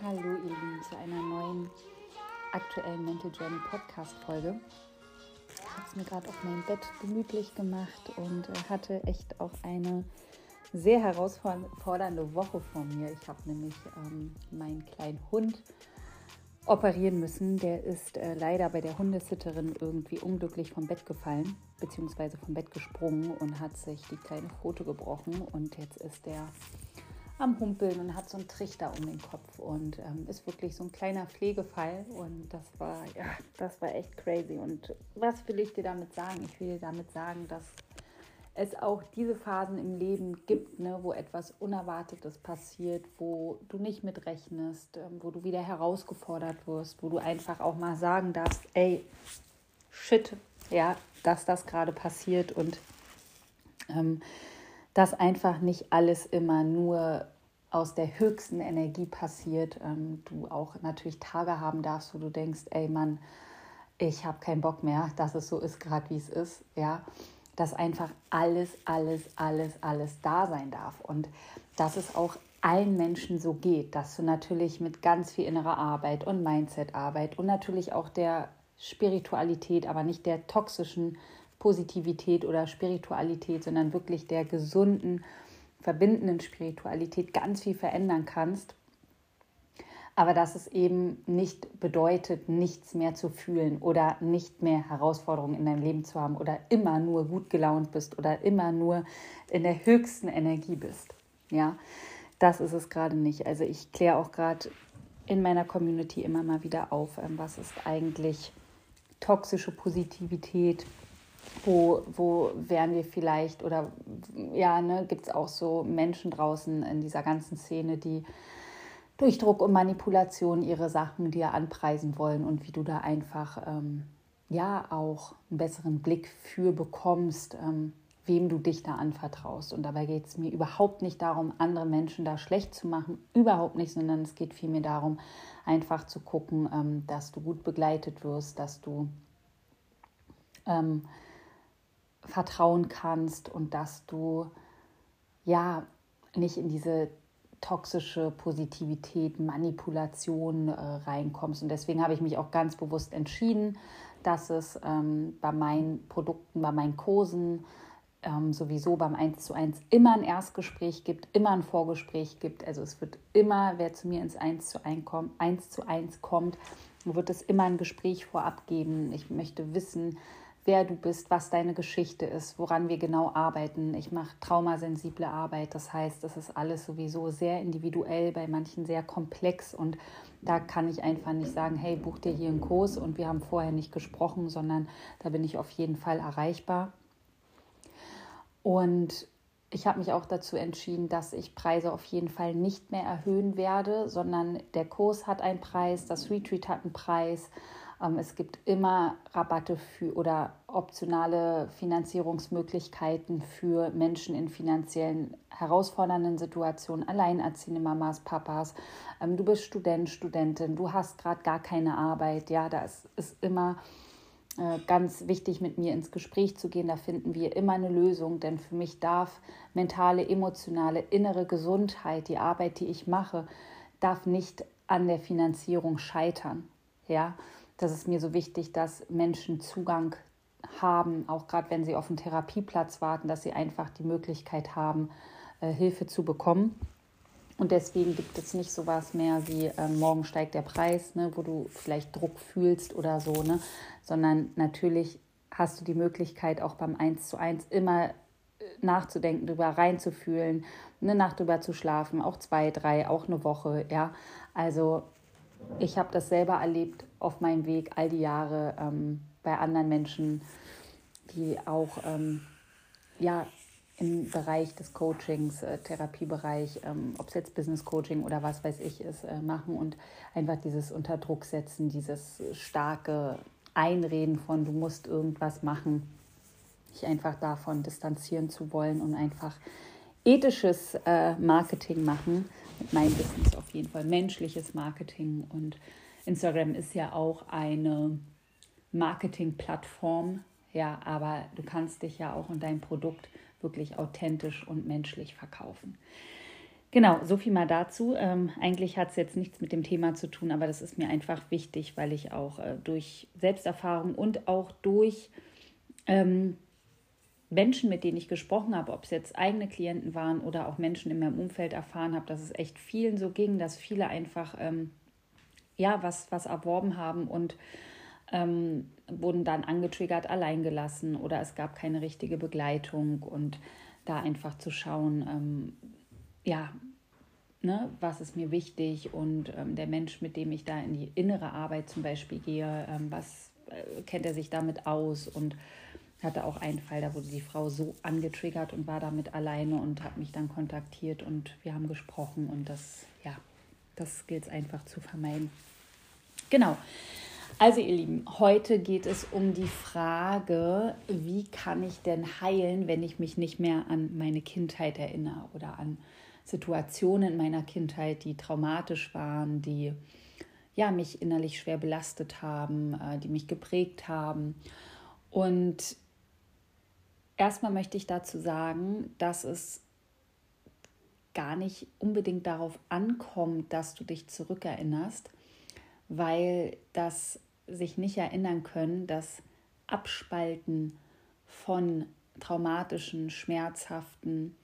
Hallo ihr Lieben zu einer neuen aktuellen Mental Journey Podcast Folge. Ich habe es mir gerade auf meinem Bett gemütlich gemacht und äh, hatte echt auch eine sehr herausfordernde Woche vor mir. Ich habe nämlich ähm, meinen kleinen Hund operieren müssen. Der ist äh, leider bei der Hundesitterin irgendwie unglücklich vom Bett gefallen, beziehungsweise vom Bett gesprungen und hat sich die kleine Pfote gebrochen. Und jetzt ist der am Humpeln und hat so einen Trichter um den Kopf und ähm, ist wirklich so ein kleiner Pflegefall. Und das war, ja, das war echt crazy. Und was will ich dir damit sagen? Ich will dir damit sagen, dass es auch diese Phasen im Leben gibt, ne, wo etwas Unerwartetes passiert, wo du nicht mitrechnest, ähm, wo du wieder herausgefordert wirst, wo du einfach auch mal sagen darfst, ey, shit, ja, dass das gerade passiert und ähm, dass einfach nicht alles immer nur aus der höchsten Energie passiert. Ähm, du auch natürlich Tage haben darfst, wo du denkst, ey Mann, ich habe keinen Bock mehr, dass es so ist, gerade wie es ist, ja dass einfach alles, alles, alles, alles da sein darf und dass es auch allen Menschen so geht, dass du natürlich mit ganz viel innerer Arbeit und Mindset-Arbeit und natürlich auch der Spiritualität, aber nicht der toxischen Positivität oder Spiritualität, sondern wirklich der gesunden, verbindenden Spiritualität ganz viel verändern kannst aber dass es eben nicht bedeutet, nichts mehr zu fühlen oder nicht mehr Herausforderungen in deinem Leben zu haben oder immer nur gut gelaunt bist oder immer nur in der höchsten Energie bist. Ja, das ist es gerade nicht. Also ich kläre auch gerade in meiner Community immer mal wieder auf, ähm, was ist eigentlich toxische Positivität, wo, wo wären wir vielleicht oder ja, ne, gibt es auch so Menschen draußen in dieser ganzen Szene, die durch Druck und Manipulation ihre Sachen dir anpreisen wollen und wie du da einfach ähm, ja auch einen besseren Blick für bekommst, ähm, wem du dich da anvertraust. Und dabei geht es mir überhaupt nicht darum, andere Menschen da schlecht zu machen, überhaupt nicht, sondern es geht vielmehr darum, einfach zu gucken, ähm, dass du gut begleitet wirst, dass du ähm, vertrauen kannst und dass du ja nicht in diese toxische Positivität, Manipulation äh, reinkommst. Und deswegen habe ich mich auch ganz bewusst entschieden, dass es ähm, bei meinen Produkten, bei meinen Kursen, ähm, sowieso beim 1 zu 1 immer ein Erstgespräch gibt, immer ein Vorgespräch gibt. Also es wird immer, wer zu mir ins 1 zu 1 kommt, 1 zu 1 kommt, wird es immer ein Gespräch vorab geben. Ich möchte wissen, wer du bist, was deine Geschichte ist, woran wir genau arbeiten. Ich mache traumasensible Arbeit, das heißt, das ist alles sowieso sehr individuell, bei manchen sehr komplex und da kann ich einfach nicht sagen, hey, buch dir hier einen Kurs und wir haben vorher nicht gesprochen, sondern da bin ich auf jeden Fall erreichbar. Und ich habe mich auch dazu entschieden, dass ich Preise auf jeden Fall nicht mehr erhöhen werde, sondern der Kurs hat einen Preis, das Retreat hat einen Preis es gibt immer Rabatte für oder optionale Finanzierungsmöglichkeiten für Menschen in finanziellen herausfordernden Situationen, alleinerziehende Mamas, Papas. Ähm, du bist Student, Studentin, du hast gerade gar keine Arbeit. Ja, da ist, ist immer äh, ganz wichtig, mit mir ins Gespräch zu gehen. Da finden wir immer eine Lösung, denn für mich darf mentale, emotionale, innere Gesundheit, die Arbeit, die ich mache, darf nicht an der Finanzierung scheitern. Ja, das ist mir so wichtig, dass Menschen Zugang haben, auch gerade wenn sie auf einen Therapieplatz warten, dass sie einfach die Möglichkeit haben, äh, Hilfe zu bekommen. Und deswegen gibt es nicht so was mehr wie äh, morgen steigt der Preis, ne, wo du vielleicht Druck fühlst oder so, ne, sondern natürlich hast du die Möglichkeit auch beim 1 zu 1 immer äh, nachzudenken, drüber reinzufühlen, eine Nacht drüber zu schlafen, auch zwei, drei, auch eine Woche, ja. Also ich habe das selber erlebt auf meinem Weg all die Jahre ähm, bei anderen Menschen, die auch ähm, ja, im Bereich des Coachings, äh, Therapiebereich, ähm, ob es jetzt Business Coaching oder was weiß ich ist, äh, machen und einfach dieses Unterdruck setzen, dieses starke Einreden von, du musst irgendwas machen, sich einfach davon distanzieren zu wollen und einfach ethisches äh, Marketing machen. Mit meinem Business auf jeden Fall menschliches Marketing. Und Instagram ist ja auch eine Marketingplattform. Ja, aber du kannst dich ja auch und dein Produkt wirklich authentisch und menschlich verkaufen. Genau, so viel mal dazu. Ähm, eigentlich hat es jetzt nichts mit dem Thema zu tun, aber das ist mir einfach wichtig, weil ich auch äh, durch Selbsterfahrung und auch durch ähm, Menschen, mit denen ich gesprochen habe, ob es jetzt eigene Klienten waren oder auch Menschen in meinem Umfeld erfahren habe, dass es echt vielen so ging, dass viele einfach ähm, ja was, was erworben haben und ähm, wurden dann angetriggert, allein gelassen oder es gab keine richtige Begleitung und da einfach zu schauen, ähm, ja, ne, was ist mir wichtig und ähm, der Mensch, mit dem ich da in die innere Arbeit zum Beispiel gehe, ähm, was äh, kennt er sich damit aus und hatte auch einen Fall, da wurde die Frau so angetriggert und war damit alleine und hat mich dann kontaktiert und wir haben gesprochen und das, ja, das gilt es einfach zu vermeiden. Genau. Also ihr Lieben, heute geht es um die Frage, wie kann ich denn heilen, wenn ich mich nicht mehr an meine Kindheit erinnere oder an Situationen in meiner Kindheit, die traumatisch waren, die ja, mich innerlich schwer belastet haben, äh, die mich geprägt haben. Und erstmal möchte ich dazu sagen, dass es gar nicht unbedingt darauf ankommt, dass du dich zurückerinnerst, weil das sich nicht erinnern können, das Abspalten von traumatischen, schmerzhaften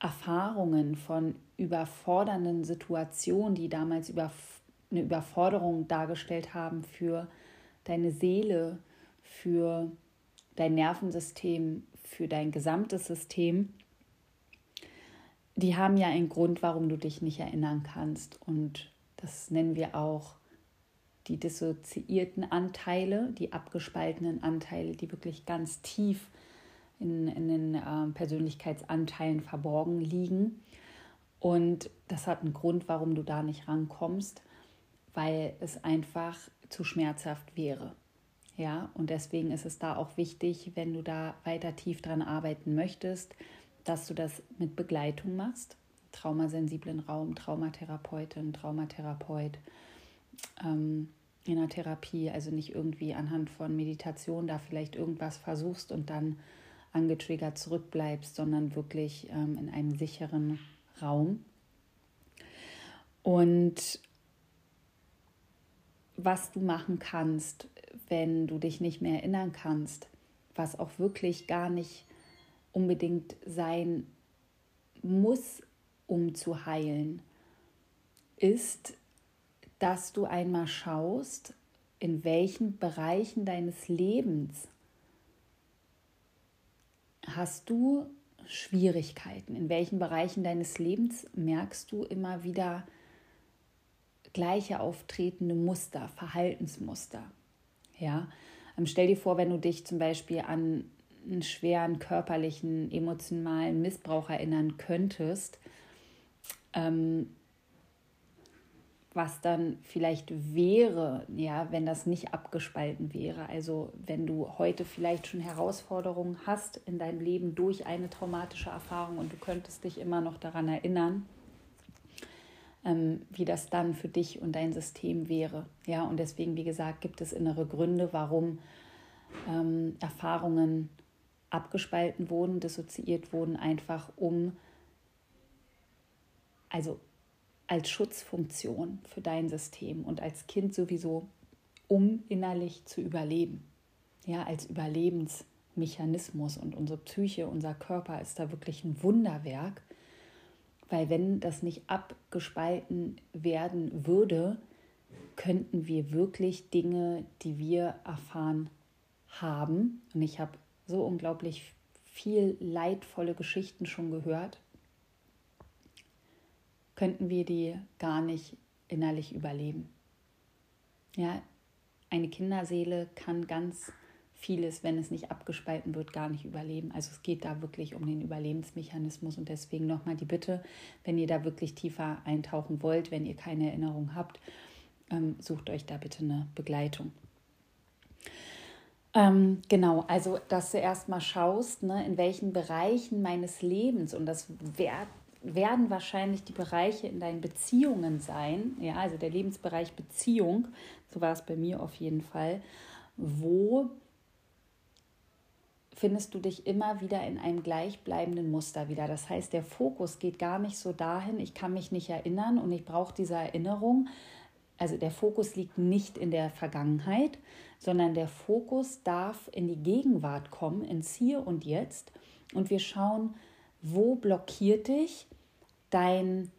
Erfahrungen, von überfordernden Situationen, die damals eine Überforderung dargestellt haben für deine Seele, für dein Nervensystem, für dein gesamtes System, die haben ja einen Grund, warum du dich nicht erinnern kannst. Und das nennen wir auch die dissoziierten Anteile, die abgespaltenen Anteile, die wirklich ganz tief in, in den äh, Persönlichkeitsanteilen verborgen liegen. Und das hat einen Grund, warum du da nicht rankommst, weil es einfach zu schmerzhaft wäre. Ja, und deswegen ist es da auch wichtig, wenn du da weiter tief dran arbeiten möchtest, dass du das mit Begleitung machst. Traumasensiblen Raum, Traumatherapeutin, Traumatherapeut, ähm, in der Therapie, also nicht irgendwie anhand von Meditation da vielleicht irgendwas versuchst und dann angetriggert zurückbleibst, sondern wirklich ähm, in einem sicheren Raum. Und was du machen kannst, wenn du dich nicht mehr erinnern kannst, was auch wirklich gar nicht unbedingt sein muss, um zu heilen, ist dass du einmal schaust, in welchen Bereichen deines Lebens hast du Schwierigkeiten, in welchen Bereichen deines Lebens merkst du immer wieder gleiche auftretende Muster, Verhaltensmuster. Ja, ähm, stell dir vor, wenn du dich zum Beispiel an einen schweren körperlichen, emotionalen Missbrauch erinnern könntest, ähm, was dann vielleicht wäre, ja, wenn das nicht abgespalten wäre. Also wenn du heute vielleicht schon Herausforderungen hast in deinem Leben durch eine traumatische Erfahrung und du könntest dich immer noch daran erinnern, wie das dann für dich und dein System wäre. Ja, und deswegen, wie gesagt, gibt es innere Gründe, warum ähm, Erfahrungen abgespalten wurden, dissoziiert wurden, einfach um, also als Schutzfunktion für dein System und als Kind sowieso, um innerlich zu überleben. Ja, als Überlebensmechanismus und unsere Psyche, unser Körper ist da wirklich ein Wunderwerk, weil wenn das nicht abgespalten werden würde, könnten wir wirklich Dinge, die wir erfahren haben, und ich habe so unglaublich viel leidvolle Geschichten schon gehört, könnten wir die gar nicht innerlich überleben. Ja, eine Kinderseele kann ganz vieles, wenn es nicht abgespalten wird, gar nicht überleben. Also es geht da wirklich um den Überlebensmechanismus und deswegen nochmal die Bitte, wenn ihr da wirklich tiefer eintauchen wollt, wenn ihr keine Erinnerung habt, ähm, sucht euch da bitte eine Begleitung. Ähm, genau, also dass du erstmal schaust, ne, in welchen Bereichen meines Lebens, und das wert, werden wahrscheinlich die Bereiche in deinen Beziehungen sein, ja, also der Lebensbereich Beziehung, so war es bei mir auf jeden Fall, wo findest du dich immer wieder in einem gleichbleibenden Muster wieder. Das heißt, der Fokus geht gar nicht so dahin, ich kann mich nicht erinnern und ich brauche diese Erinnerung. Also der Fokus liegt nicht in der Vergangenheit, sondern der Fokus darf in die Gegenwart kommen, ins Hier und Jetzt. Und wir schauen, wo blockiert dich dein,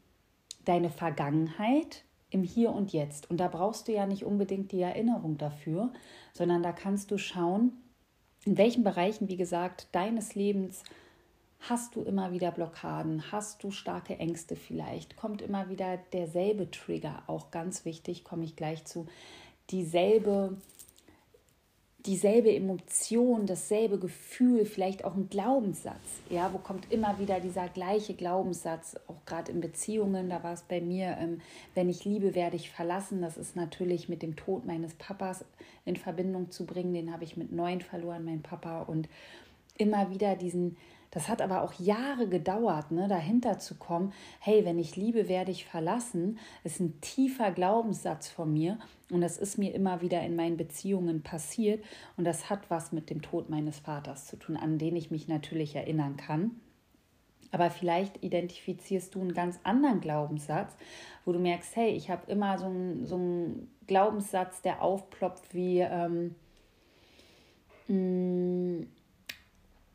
deine Vergangenheit im Hier und Jetzt. Und da brauchst du ja nicht unbedingt die Erinnerung dafür, sondern da kannst du schauen, in welchen Bereichen, wie gesagt, deines Lebens hast du immer wieder Blockaden, hast du starke Ängste vielleicht, kommt immer wieder derselbe Trigger, auch ganz wichtig, komme ich gleich zu, dieselbe dieselbe Emotion, dasselbe Gefühl, vielleicht auch ein Glaubenssatz. Ja, wo kommt immer wieder dieser gleiche Glaubenssatz, auch gerade in Beziehungen, da war es bei mir, ähm, wenn ich liebe, werde ich verlassen. Das ist natürlich mit dem Tod meines Papas in Verbindung zu bringen. Den habe ich mit neun verloren, mein Papa. Und immer wieder diesen, das hat aber auch Jahre gedauert, ne, dahinter zu kommen, hey, wenn ich liebe, werde ich verlassen, ist ein tiefer Glaubenssatz von mir. Und das ist mir immer wieder in meinen Beziehungen passiert. Und das hat was mit dem Tod meines Vaters zu tun, an den ich mich natürlich erinnern kann. Aber vielleicht identifizierst du einen ganz anderen Glaubenssatz, wo du merkst, hey, ich habe immer so einen, so einen Glaubenssatz, der aufploppt wie, ähm, mm,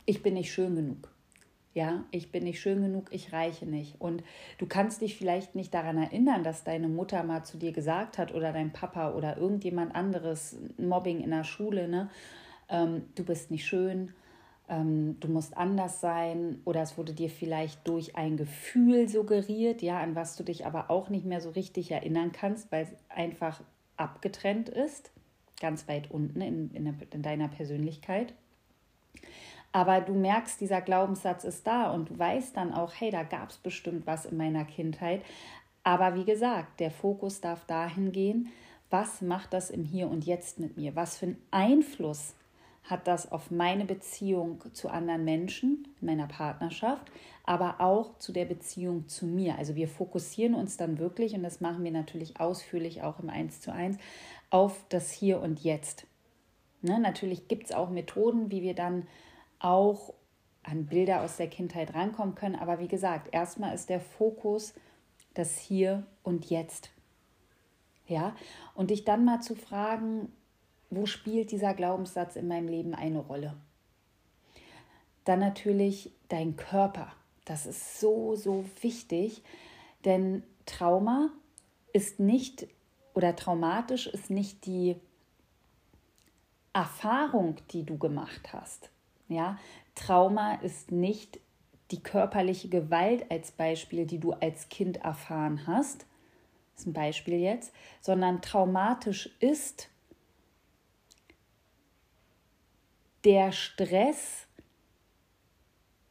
ich bin nicht schön genug. Ja, ich bin nicht schön genug, ich reiche nicht. Und du kannst dich vielleicht nicht daran erinnern, dass deine Mutter mal zu dir gesagt hat oder dein Papa oder irgendjemand anderes, Mobbing in der Schule, ne? Ähm, du bist nicht schön, ähm, du musst anders sein oder es wurde dir vielleicht durch ein Gefühl suggeriert, ja, an was du dich aber auch nicht mehr so richtig erinnern kannst, weil es einfach abgetrennt ist, ganz weit unten in, in, in deiner Persönlichkeit. Aber du merkst, dieser Glaubenssatz ist da und du weißt dann auch, hey, da gab es bestimmt was in meiner Kindheit. Aber wie gesagt, der Fokus darf dahin gehen, was macht das im Hier und Jetzt mit mir? Was für einen Einfluss hat das auf meine Beziehung zu anderen Menschen, meiner Partnerschaft, aber auch zu der Beziehung zu mir. Also wir fokussieren uns dann wirklich, und das machen wir natürlich ausführlich auch im 1 zu 1, auf das Hier und Jetzt. Ne, natürlich gibt es auch Methoden, wie wir dann auch an Bilder aus der Kindheit rankommen können. Aber wie gesagt, erstmal ist der Fokus das Hier und Jetzt. Ja, und dich dann mal zu fragen, wo spielt dieser Glaubenssatz in meinem Leben eine Rolle? Dann natürlich dein Körper. Das ist so, so wichtig, denn Trauma ist nicht oder traumatisch ist nicht die Erfahrung, die du gemacht hast, ja, Trauma ist nicht die körperliche Gewalt als Beispiel, die du als Kind erfahren hast. Ist ein Beispiel jetzt, sondern traumatisch ist der Stress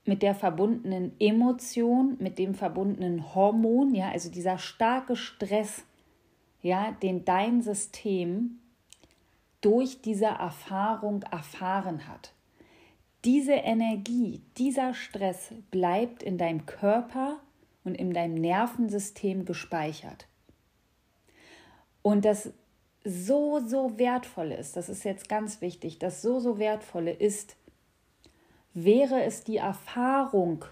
mit der verbundenen Emotion, mit dem verbundenen Hormon, ja, also dieser starke Stress, ja, den dein System durch diese Erfahrung erfahren hat. Diese Energie, dieser Stress bleibt in deinem Körper und in deinem Nervensystem gespeichert. Und das so, so wertvolle ist, das ist jetzt ganz wichtig, das so, so wertvolle ist, wäre es die Erfahrung,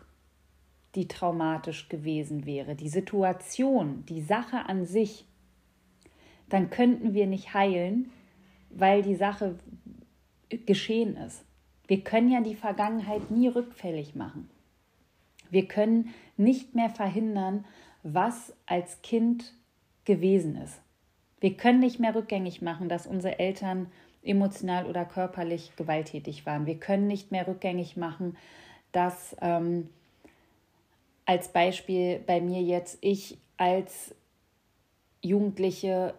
die traumatisch gewesen wäre, die Situation, die Sache an sich, dann könnten wir nicht heilen, weil die Sache geschehen ist. Wir können ja die Vergangenheit nie rückfällig machen. Wir können nicht mehr verhindern, was als Kind gewesen ist. Wir können nicht mehr rückgängig machen, dass unsere Eltern emotional oder körperlich gewalttätig waren. Wir können nicht mehr rückgängig machen, dass ähm, als Beispiel bei mir jetzt ich als Jugendliche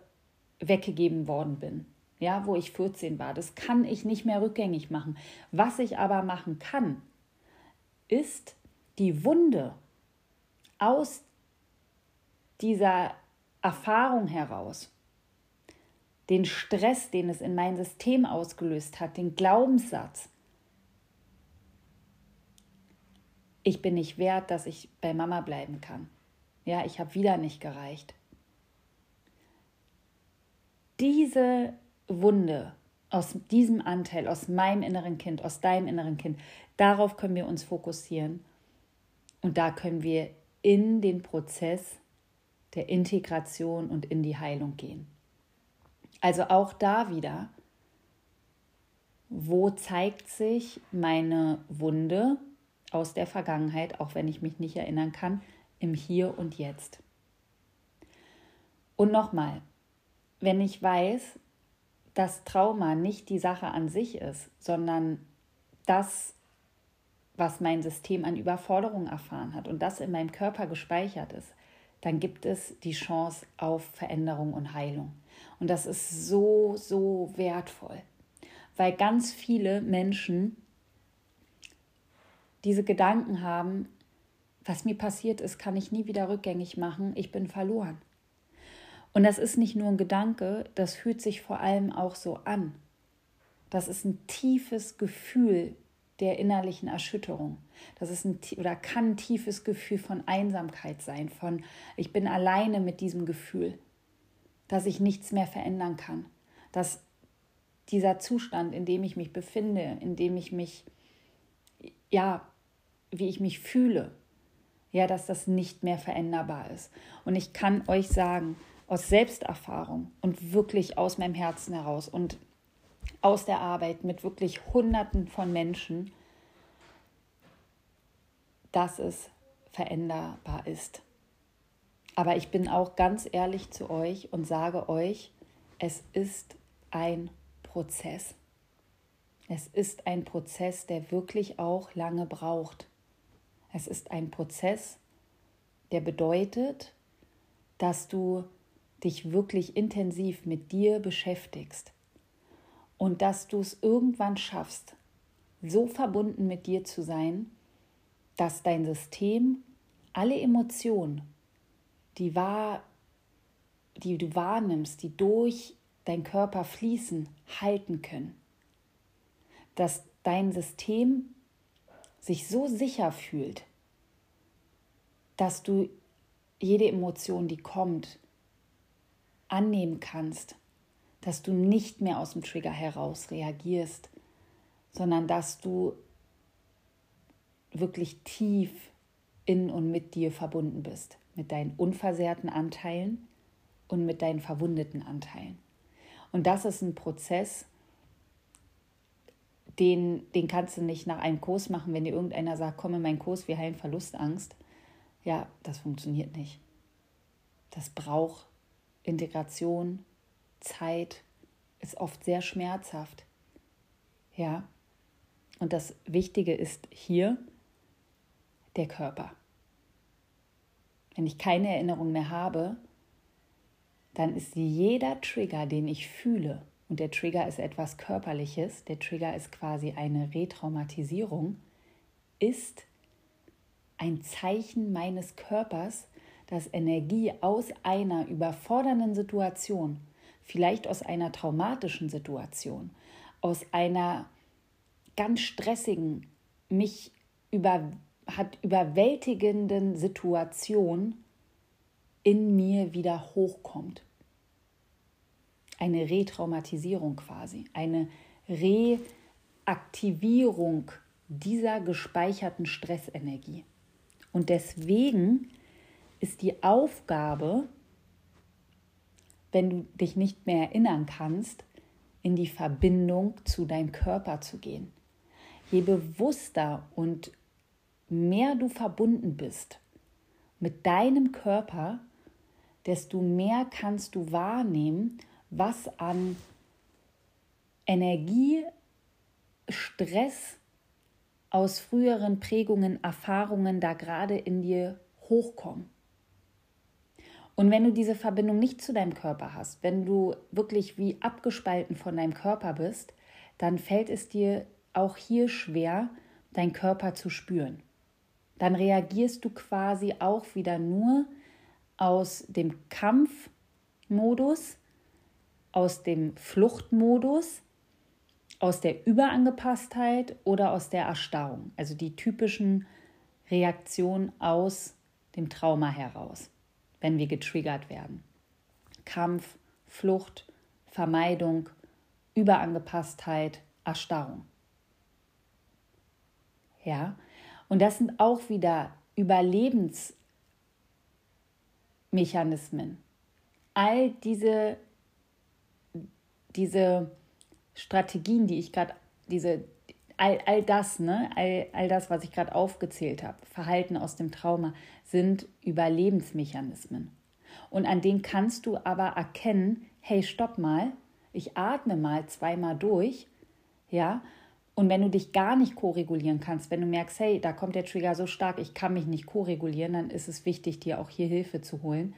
weggegeben worden bin ja, wo ich 14 war. Das kann ich nicht mehr rückgängig machen. Was ich aber machen kann, ist die Wunde aus dieser Erfahrung heraus, den Stress, den es in mein System ausgelöst hat, den Glaubenssatz, ich bin nicht wert, dass ich bei Mama bleiben kann. Ja, ich habe wieder nicht gereicht. Diese Wunde aus diesem Anteil, aus meinem inneren Kind, aus deinem inneren Kind, darauf können wir uns fokussieren. Und da können wir in den Prozess der Integration und in die Heilung gehen. Also auch da wieder, wo zeigt sich meine Wunde aus der Vergangenheit, auch wenn ich mich nicht erinnern kann, im Hier und Jetzt. Und nochmal, wenn ich weiß, dass Trauma nicht die Sache an sich ist, sondern das, was mein System an Überforderung erfahren hat und das in meinem Körper gespeichert ist, dann gibt es die Chance auf Veränderung und Heilung. Und das ist so, so wertvoll, weil ganz viele Menschen diese Gedanken haben, was mir passiert ist, kann ich nie wieder rückgängig machen, ich bin verloren. Und das ist nicht nur ein Gedanke, das fühlt sich vor allem auch so an. Das ist ein tiefes Gefühl der innerlichen Erschütterung. Das ist ein oder kann ein tiefes Gefühl von Einsamkeit sein, von ich bin alleine mit diesem Gefühl, dass ich nichts mehr verändern kann, dass dieser Zustand, in dem ich mich befinde, in dem ich mich ja, wie ich mich fühle, ja, dass das nicht mehr veränderbar ist. Und ich kann euch sagen, aus Selbsterfahrung und wirklich aus meinem Herzen heraus und aus der Arbeit mit wirklich Hunderten von Menschen, dass es veränderbar ist. Aber ich bin auch ganz ehrlich zu euch und sage euch, es ist ein Prozess. Es ist ein Prozess, der wirklich auch lange braucht. Es ist ein Prozess, der bedeutet, dass du dich wirklich intensiv mit dir beschäftigst und dass du es irgendwann schaffst, so verbunden mit dir zu sein, dass dein System alle Emotionen, die, wahr, die du wahrnimmst, die durch deinen Körper fließen, halten können. Dass dein System sich so sicher fühlt, dass du jede Emotion, die kommt, annehmen kannst, dass du nicht mehr aus dem Trigger heraus reagierst, sondern dass du wirklich tief in und mit dir verbunden bist, mit deinen unversehrten Anteilen und mit deinen verwundeten Anteilen. Und das ist ein Prozess, den, den kannst du nicht nach einem Kurs machen, wenn dir irgendeiner sagt, komm in meinen Kurs, wir heilen Verlustangst. Ja, das funktioniert nicht. Das braucht Integration, Zeit ist oft sehr schmerzhaft. Ja. Und das Wichtige ist hier der Körper. Wenn ich keine Erinnerung mehr habe, dann ist jeder Trigger, den ich fühle, und der Trigger ist etwas Körperliches, der Trigger ist quasi eine Retraumatisierung, ist ein Zeichen meines Körpers, dass Energie aus einer überfordernden Situation, vielleicht aus einer traumatischen Situation, aus einer ganz stressigen, mich über, hat überwältigenden Situation in mir wieder hochkommt. Eine Retraumatisierung quasi, eine Reaktivierung dieser gespeicherten Stressenergie. Und deswegen ist die Aufgabe, wenn du dich nicht mehr erinnern kannst, in die Verbindung zu deinem Körper zu gehen. Je bewusster und mehr du verbunden bist mit deinem Körper, desto mehr kannst du wahrnehmen, was an Energie, Stress aus früheren Prägungen, Erfahrungen da gerade in dir hochkommen. Und wenn du diese Verbindung nicht zu deinem Körper hast, wenn du wirklich wie abgespalten von deinem Körper bist, dann fällt es dir auch hier schwer, deinen Körper zu spüren. Dann reagierst du quasi auch wieder nur aus dem Kampfmodus, aus dem Fluchtmodus, aus der Überangepasstheit oder aus der Erstarrung, also die typischen Reaktionen aus dem Trauma heraus wenn wir getriggert werden. Kampf, Flucht, Vermeidung Überangepasstheit, Erstarrung. Ja, und das sind auch wieder Überlebensmechanismen. All diese, diese Strategien, die ich gerade, diese, all, all das, ne, all, all das, was ich gerade aufgezählt habe, Verhalten aus dem Trauma, sind Überlebensmechanismen. Und an denen kannst du aber erkennen, hey, stopp mal, ich atme mal zweimal durch, ja, und wenn du dich gar nicht koregulieren kannst, wenn du merkst, hey, da kommt der Trigger so stark, ich kann mich nicht koregulieren, dann ist es wichtig, dir auch hier Hilfe zu holen,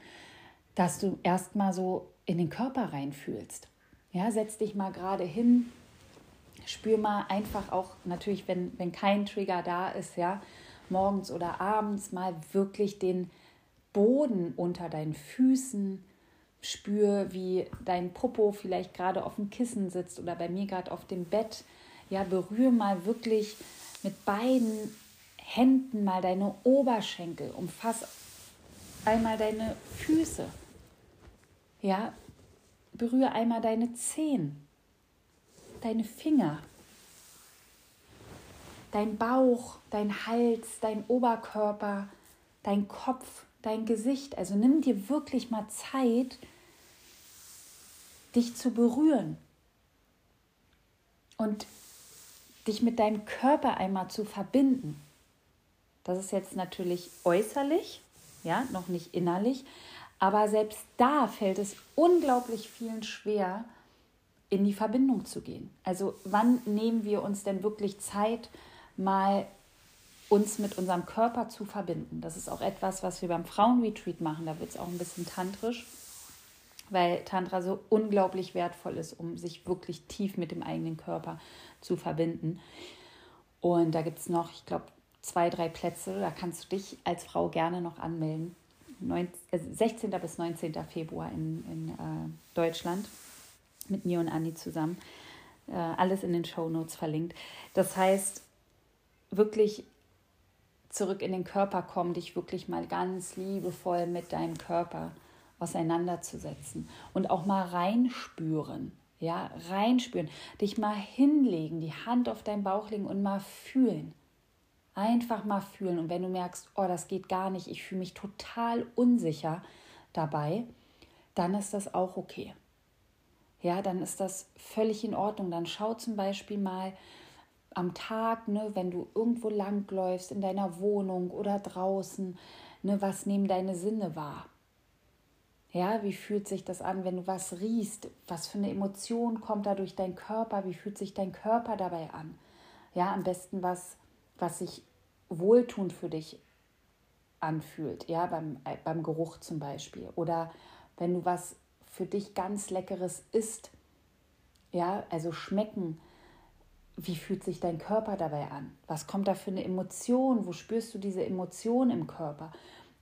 dass du erstmal so in den Körper reinfühlst. Ja, setz dich mal gerade hin, spür mal einfach auch natürlich, wenn, wenn kein Trigger da ist, ja, morgens oder abends mal wirklich den Boden unter deinen Füßen, spür, wie dein Popo vielleicht gerade auf dem Kissen sitzt oder bei mir gerade auf dem Bett. Ja, berühre mal wirklich mit beiden Händen mal deine Oberschenkel, umfass einmal deine Füße. Ja, berühre einmal deine Zehen, deine Finger, dein Bauch, dein Hals, dein Oberkörper, dein Kopf, dein Gesicht. Also nimm dir wirklich mal Zeit, dich zu berühren. Und dich mit deinem Körper einmal zu verbinden. Das ist jetzt natürlich äußerlich, ja, noch nicht innerlich, aber selbst da fällt es unglaublich vielen schwer, in die Verbindung zu gehen. Also wann nehmen wir uns denn wirklich Zeit, mal uns mit unserem Körper zu verbinden? Das ist auch etwas, was wir beim Frauenretreat machen. Da wird es auch ein bisschen tantrisch, weil Tantra so unglaublich wertvoll ist, um sich wirklich tief mit dem eigenen Körper zu verbinden. Und da gibt es noch, ich glaube, zwei, drei Plätze. Da kannst du dich als Frau gerne noch anmelden. 16. Äh, bis 19. Februar in, in äh, Deutschland mit mir und Andi zusammen. Äh, alles in den Show Notes verlinkt. Das heißt, wirklich zurück in den Körper kommen, dich wirklich mal ganz liebevoll mit deinem Körper auseinanderzusetzen und auch mal reinspüren. Ja, reinspüren, dich mal hinlegen, die Hand auf deinen Bauch legen und mal fühlen. Einfach mal fühlen. Und wenn du merkst, oh, das geht gar nicht, ich fühle mich total unsicher dabei, dann ist das auch okay. Ja, dann ist das völlig in Ordnung. Dann schau zum Beispiel mal am Tag, ne, wenn du irgendwo langläufst, in deiner Wohnung oder draußen, ne, was nehmen deine Sinne wahr? Ja, wie fühlt sich das an, wenn du was riechst? Was für eine Emotion kommt da durch deinen Körper? Wie fühlt sich dein Körper dabei an? Ja, am besten was, was sich wohltuend für dich anfühlt, ja, beim, äh, beim Geruch zum Beispiel. Oder wenn du was für dich ganz Leckeres isst, ja, also schmecken, wie fühlt sich dein Körper dabei an? Was kommt da für eine Emotion? Wo spürst du diese Emotion im Körper?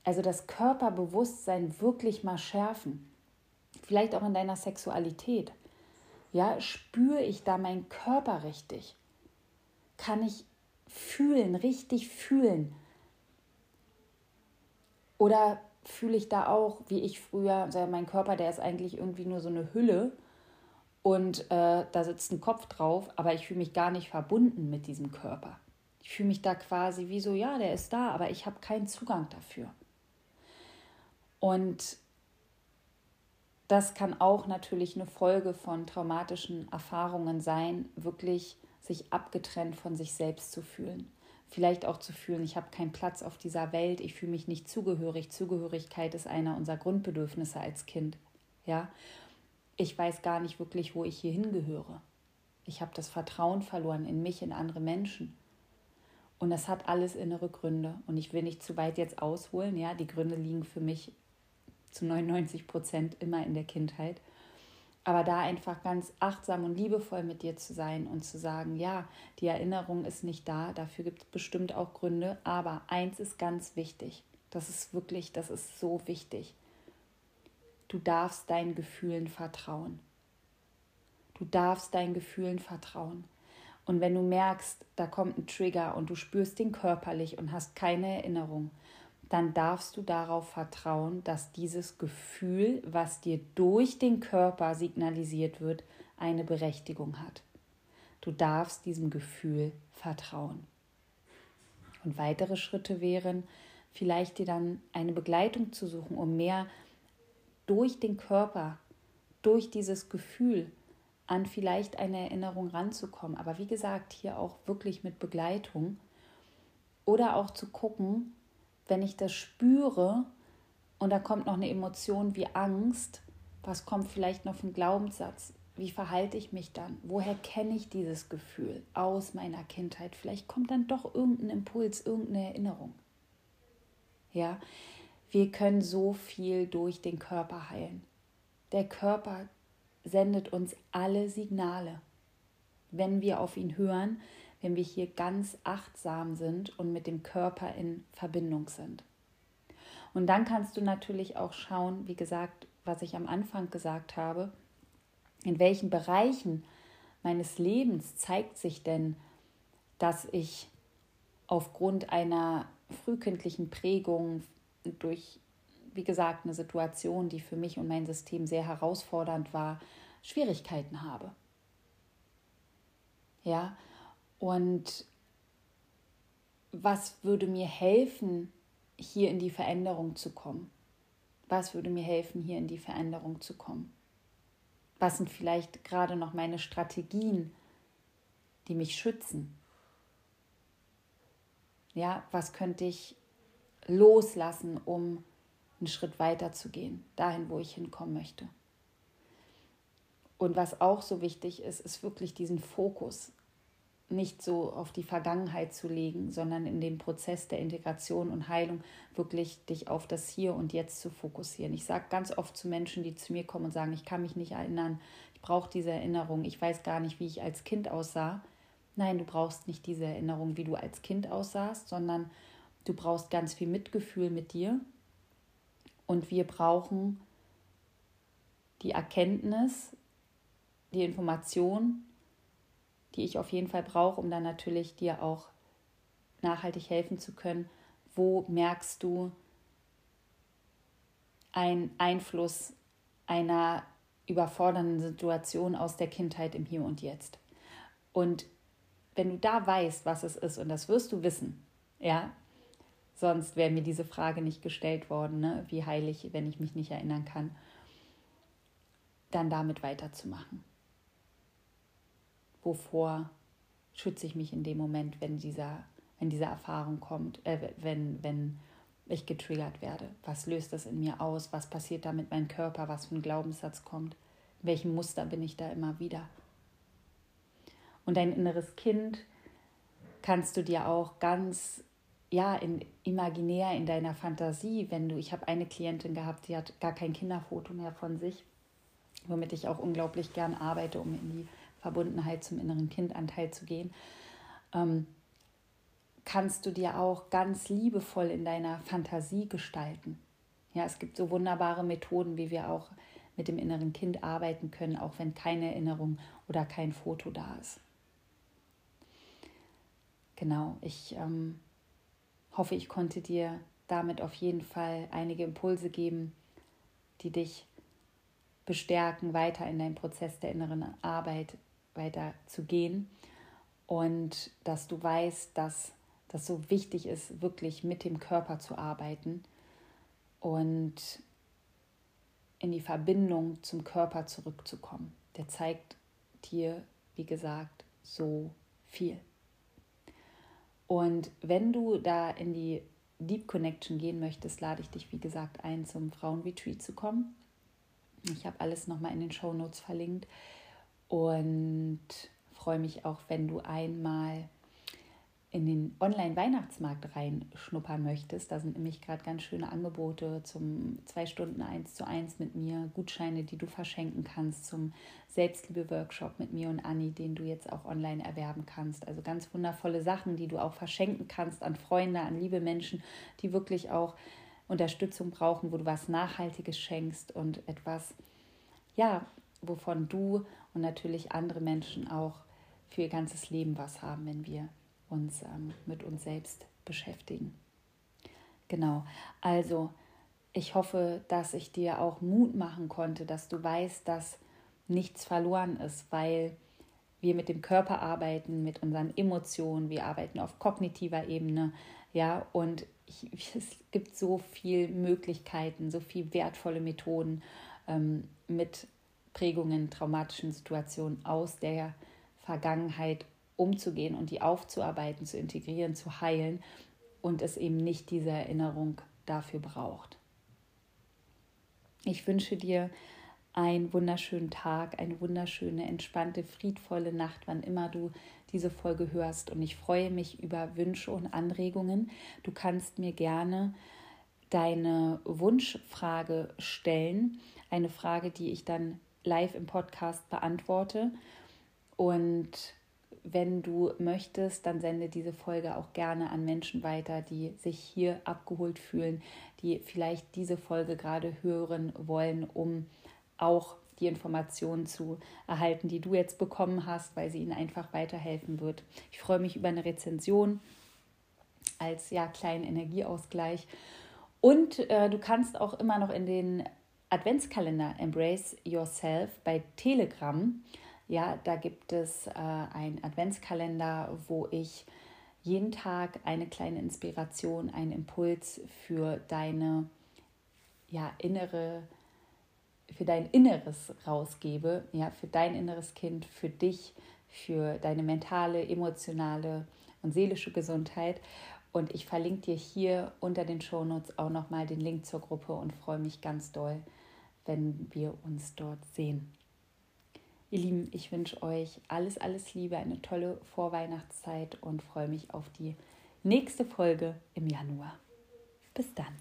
Also das Körperbewusstsein wirklich mal schärfen. Vielleicht auch in deiner Sexualität. Ja, spüre ich da meinen Körper richtig? Kann ich fühlen, richtig fühlen? Oder fühle ich da auch, wie ich früher, also mein Körper, der ist eigentlich irgendwie nur so eine Hülle und äh, da sitzt ein Kopf drauf, aber ich fühle mich gar nicht verbunden mit diesem Körper. Ich fühle mich da quasi wie so, ja, der ist da, aber ich habe keinen Zugang dafür. Und das kann auch natürlich eine Folge von traumatischen Erfahrungen sein, wirklich sich abgetrennt von sich selbst zu fühlen. Vielleicht auch zu fühlen, ich habe keinen Platz auf dieser Welt, ich fühle mich nicht zugehörig. Zugehörigkeit ist einer unserer Grundbedürfnisse als Kind. Ja, ich weiß gar nicht wirklich, wo ich hier hingehöre. Ich habe das Vertrauen verloren in mich, in andere Menschen. Und das hat alles innere Gründe. Und ich will nicht zu weit jetzt ausholen. Ja, die Gründe liegen für mich zu 99 Prozent immer in der Kindheit. Aber da einfach ganz achtsam und liebevoll mit dir zu sein und zu sagen, ja, die Erinnerung ist nicht da, dafür gibt es bestimmt auch Gründe, aber eins ist ganz wichtig. Das ist wirklich, das ist so wichtig. Du darfst deinen Gefühlen vertrauen. Du darfst deinen Gefühlen vertrauen. Und wenn du merkst, da kommt ein Trigger und du spürst den körperlich und hast keine Erinnerung, dann darfst du darauf vertrauen, dass dieses Gefühl, was dir durch den Körper signalisiert wird, eine Berechtigung hat. Du darfst diesem Gefühl vertrauen. Und weitere Schritte wären, vielleicht dir dann eine Begleitung zu suchen, um mehr durch den Körper, durch dieses Gefühl an vielleicht eine Erinnerung ranzukommen. Aber wie gesagt, hier auch wirklich mit Begleitung. Oder auch zu gucken, wenn ich das spüre und da kommt noch eine Emotion wie Angst, was kommt vielleicht noch ein Glaubenssatz? Wie verhalte ich mich dann? Woher kenne ich dieses Gefühl aus meiner Kindheit? Vielleicht kommt dann doch irgendein Impuls, irgendeine Erinnerung. Ja, wir können so viel durch den Körper heilen. Der Körper sendet uns alle Signale. Wenn wir auf ihn hören, wenn wir hier ganz achtsam sind und mit dem Körper in Verbindung sind. Und dann kannst du natürlich auch schauen, wie gesagt, was ich am Anfang gesagt habe, in welchen Bereichen meines Lebens zeigt sich denn, dass ich aufgrund einer frühkindlichen Prägung durch, wie gesagt, eine Situation, die für mich und mein System sehr herausfordernd war, Schwierigkeiten habe. Ja, und was würde mir helfen, hier in die Veränderung zu kommen? Was würde mir helfen, hier in die Veränderung zu kommen? Was sind vielleicht gerade noch meine Strategien, die mich schützen? Ja, was könnte ich loslassen, um einen Schritt weiter zu gehen, dahin, wo ich hinkommen möchte? Und was auch so wichtig ist, ist wirklich diesen Fokus nicht so auf die Vergangenheit zu legen, sondern in dem Prozess der Integration und Heilung wirklich dich auf das Hier und Jetzt zu fokussieren. Ich sage ganz oft zu Menschen, die zu mir kommen und sagen, ich kann mich nicht erinnern, ich brauche diese Erinnerung, ich weiß gar nicht, wie ich als Kind aussah. Nein, du brauchst nicht diese Erinnerung, wie du als Kind aussahst, sondern du brauchst ganz viel Mitgefühl mit dir. Und wir brauchen die Erkenntnis, die Information, die ich auf jeden Fall brauche, um dann natürlich dir auch nachhaltig helfen zu können. Wo merkst du einen Einfluss einer überfordernden Situation aus der Kindheit im Hier und Jetzt? Und wenn du da weißt, was es ist, und das wirst du wissen, ja, sonst wäre mir diese Frage nicht gestellt worden, ne? wie heilig, wenn ich mich nicht erinnern kann, dann damit weiterzumachen wovor schütze ich mich in dem Moment, wenn dieser, wenn diese Erfahrung kommt, äh, wenn, wenn ich getriggert werde. Was löst das in mir aus? Was passiert da mit meinem Körper? Was für ein Glaubenssatz kommt? In welchem Muster bin ich da immer wieder? Und dein inneres Kind kannst du dir auch ganz ja, in, imaginär in deiner Fantasie, wenn du, ich habe eine Klientin gehabt, die hat gar kein Kinderfoto mehr von sich, womit ich auch unglaublich gern arbeite, um in die Verbundenheit zum inneren Kindanteil zu gehen, ähm, kannst du dir auch ganz liebevoll in deiner Fantasie gestalten. Ja, es gibt so wunderbare Methoden, wie wir auch mit dem inneren Kind arbeiten können, auch wenn keine Erinnerung oder kein Foto da ist. Genau, ich ähm, hoffe, ich konnte dir damit auf jeden Fall einige Impulse geben, die dich bestärken, weiter in deinem Prozess der inneren Arbeit weiter zu gehen und dass du weißt, dass das so wichtig ist, wirklich mit dem Körper zu arbeiten und in die Verbindung zum Körper zurückzukommen. Der zeigt dir, wie gesagt, so viel. Und wenn du da in die Deep Connection gehen möchtest, lade ich dich, wie gesagt, ein, zum Frauenretreat zu kommen. Ich habe alles nochmal in den Show Notes verlinkt und freue mich auch, wenn du einmal in den Online-Weihnachtsmarkt reinschnuppern möchtest. Da sind nämlich gerade ganz schöne Angebote zum zwei Stunden eins zu eins mit mir, Gutscheine, die du verschenken kannst zum Selbstliebe-Workshop mit mir und Anni, den du jetzt auch online erwerben kannst. Also ganz wundervolle Sachen, die du auch verschenken kannst an Freunde, an liebe Menschen, die wirklich auch Unterstützung brauchen, wo du was Nachhaltiges schenkst und etwas, ja, wovon du und natürlich andere Menschen auch für ihr ganzes Leben was haben, wenn wir uns ähm, mit uns selbst beschäftigen. Genau, also ich hoffe, dass ich dir auch Mut machen konnte, dass du weißt, dass nichts verloren ist, weil wir mit dem Körper arbeiten, mit unseren Emotionen, wir arbeiten auf kognitiver Ebene, ja, und ich, es gibt so viele Möglichkeiten, so viele wertvolle Methoden ähm, mit Prägungen, traumatischen Situationen aus der Vergangenheit umzugehen und die aufzuarbeiten, zu integrieren, zu heilen und es eben nicht diese Erinnerung dafür braucht. Ich wünsche dir einen wunderschönen Tag, eine wunderschöne, entspannte, friedvolle Nacht, wann immer du diese Folge hörst. Und ich freue mich über Wünsche und Anregungen. Du kannst mir gerne deine Wunschfrage stellen. Eine Frage, die ich dann live im Podcast beantworte. Und wenn du möchtest, dann sende diese Folge auch gerne an Menschen weiter, die sich hier abgeholt fühlen, die vielleicht diese Folge gerade hören wollen, um auch die Informationen zu erhalten, die du jetzt bekommen hast, weil sie ihnen einfach weiterhelfen wird. Ich freue mich über eine Rezension als ja kleinen Energieausgleich. Und äh, du kannst auch immer noch in den Adventskalender Embrace Yourself bei Telegram. Ja, da gibt es äh, einen Adventskalender, wo ich jeden Tag eine kleine Inspiration, einen Impuls für deine ja, innere für dein Inneres rausgebe, ja, für dein inneres Kind, für dich, für deine mentale, emotionale und seelische Gesundheit. Und ich verlinke dir hier unter den Shownotes auch nochmal den Link zur Gruppe und freue mich ganz doll, wenn wir uns dort sehen. Ihr Lieben, ich wünsche euch alles, alles Liebe, eine tolle Vorweihnachtszeit und freue mich auf die nächste Folge im Januar. Bis dann.